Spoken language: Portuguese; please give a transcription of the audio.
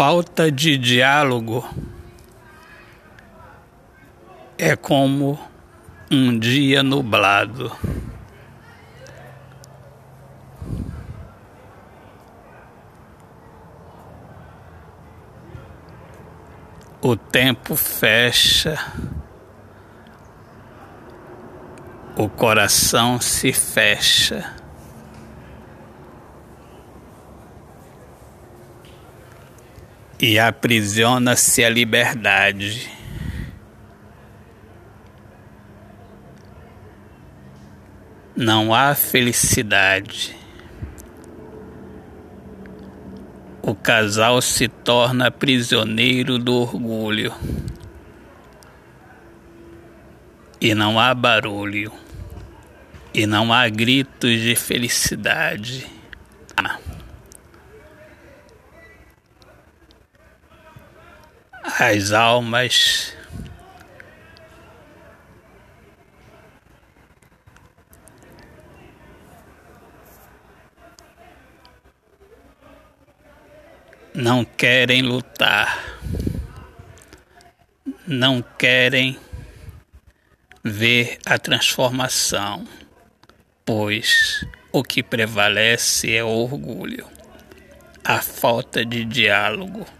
falta de diálogo é como um dia nublado. O tempo fecha, o coração se fecha. E aprisiona-se a liberdade. Não há felicidade. O casal se torna prisioneiro do orgulho. E não há barulho. E não há gritos de felicidade. As almas não querem lutar, não querem ver a transformação, pois o que prevalece é o orgulho, a falta de diálogo.